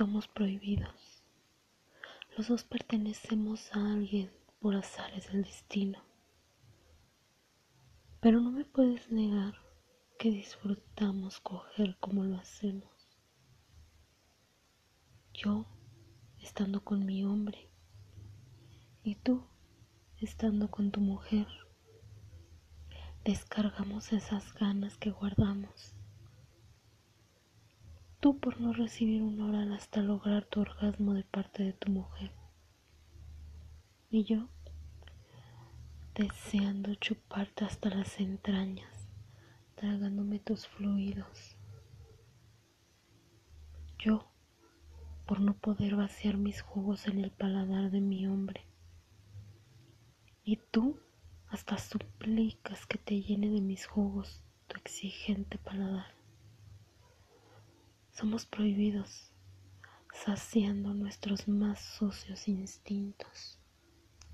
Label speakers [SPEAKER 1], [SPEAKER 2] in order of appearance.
[SPEAKER 1] somos prohibidos. Los dos pertenecemos a alguien por azares del destino. Pero no me puedes negar que disfrutamos coger como lo hacemos. Yo estando con mi hombre y tú estando con tu mujer. Descargamos esas ganas que guardamos. Tú por no recibir un oral hasta lograr tu orgasmo de parte de tu mujer. Y yo deseando chuparte hasta las entrañas, tragándome tus fluidos. Yo por no poder vaciar mis jugos en el paladar de mi hombre. Y tú hasta suplicas que te llene de mis jugos tu exigente paladar. Somos prohibidos, saciando nuestros más sucios instintos.